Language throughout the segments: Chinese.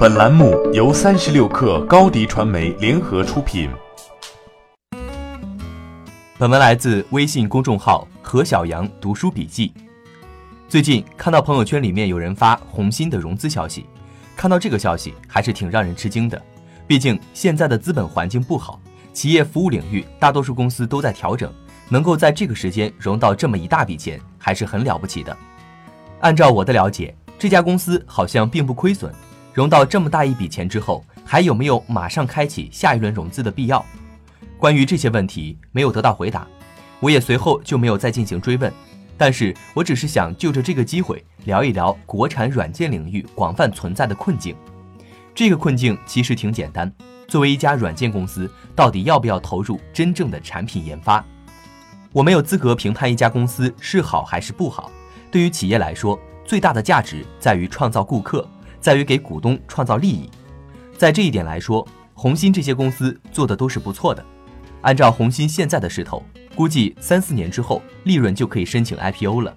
本栏目由三十六氪高低传媒联合出品。本文来自微信公众号何小阳读书笔记。最近看到朋友圈里面有人发红心的融资消息，看到这个消息还是挺让人吃惊的。毕竟现在的资本环境不好，企业服务领域大多数公司都在调整，能够在这个时间融到这么一大笔钱，还是很了不起的。按照我的了解，这家公司好像并不亏损。融到这么大一笔钱之后，还有没有马上开启下一轮融资的必要？关于这些问题没有得到回答，我也随后就没有再进行追问。但是我只是想就着这个机会聊一聊国产软件领域广泛存在的困境。这个困境其实挺简单，作为一家软件公司，到底要不要投入真正的产品研发？我没有资格评判一家公司是好还是不好。对于企业来说，最大的价值在于创造顾客。在于给股东创造利益，在这一点来说，红芯这些公司做的都是不错的。按照红芯现在的势头，估计三四年之后，利润就可以申请 IPO 了。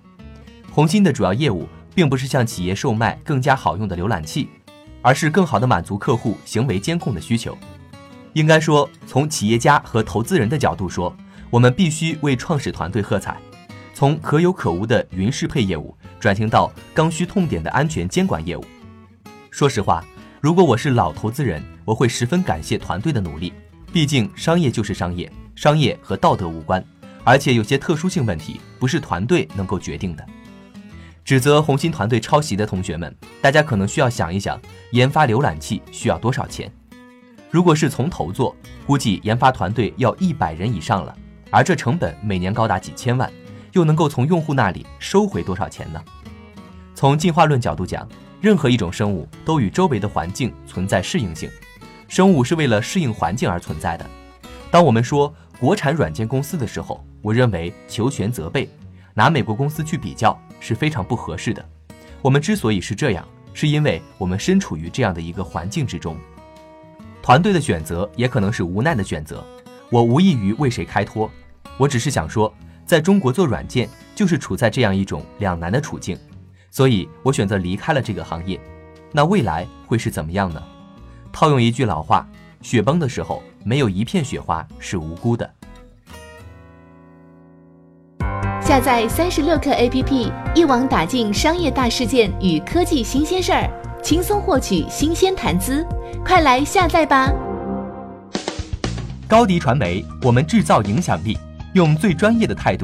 红芯的主要业务并不是向企业售卖更加好用的浏览器，而是更好的满足客户行为监控的需求。应该说，从企业家和投资人的角度说，我们必须为创始团队喝彩。从可有可无的云适配业务转型到刚需痛点的安全监管业务。说实话，如果我是老投资人，我会十分感谢团队的努力。毕竟商业就是商业，商业和道德无关，而且有些特殊性问题不是团队能够决定的。指责红星团队抄袭的同学们，大家可能需要想一想，研发浏览器需要多少钱？如果是从头做，估计研发团队要一百人以上了，而这成本每年高达几千万，又能够从用户那里收回多少钱呢？从进化论角度讲。任何一种生物都与周围的环境存在适应性，生物是为了适应环境而存在的。当我们说国产软件公司的时候，我认为求全责备，拿美国公司去比较是非常不合适的。我们之所以是这样，是因为我们身处于这样的一个环境之中。团队的选择也可能是无奈的选择，我无异于为谁开脱，我只是想说，在中国做软件就是处在这样一种两难的处境。所以我选择离开了这个行业，那未来会是怎么样呢？套用一句老话，雪崩的时候，没有一片雪花是无辜的。下载三十六课 APP，一网打尽商业大事件与科技新鲜事儿，轻松获取新鲜谈资，快来下载吧！高迪传媒，我们制造影响力，用最专业的态度。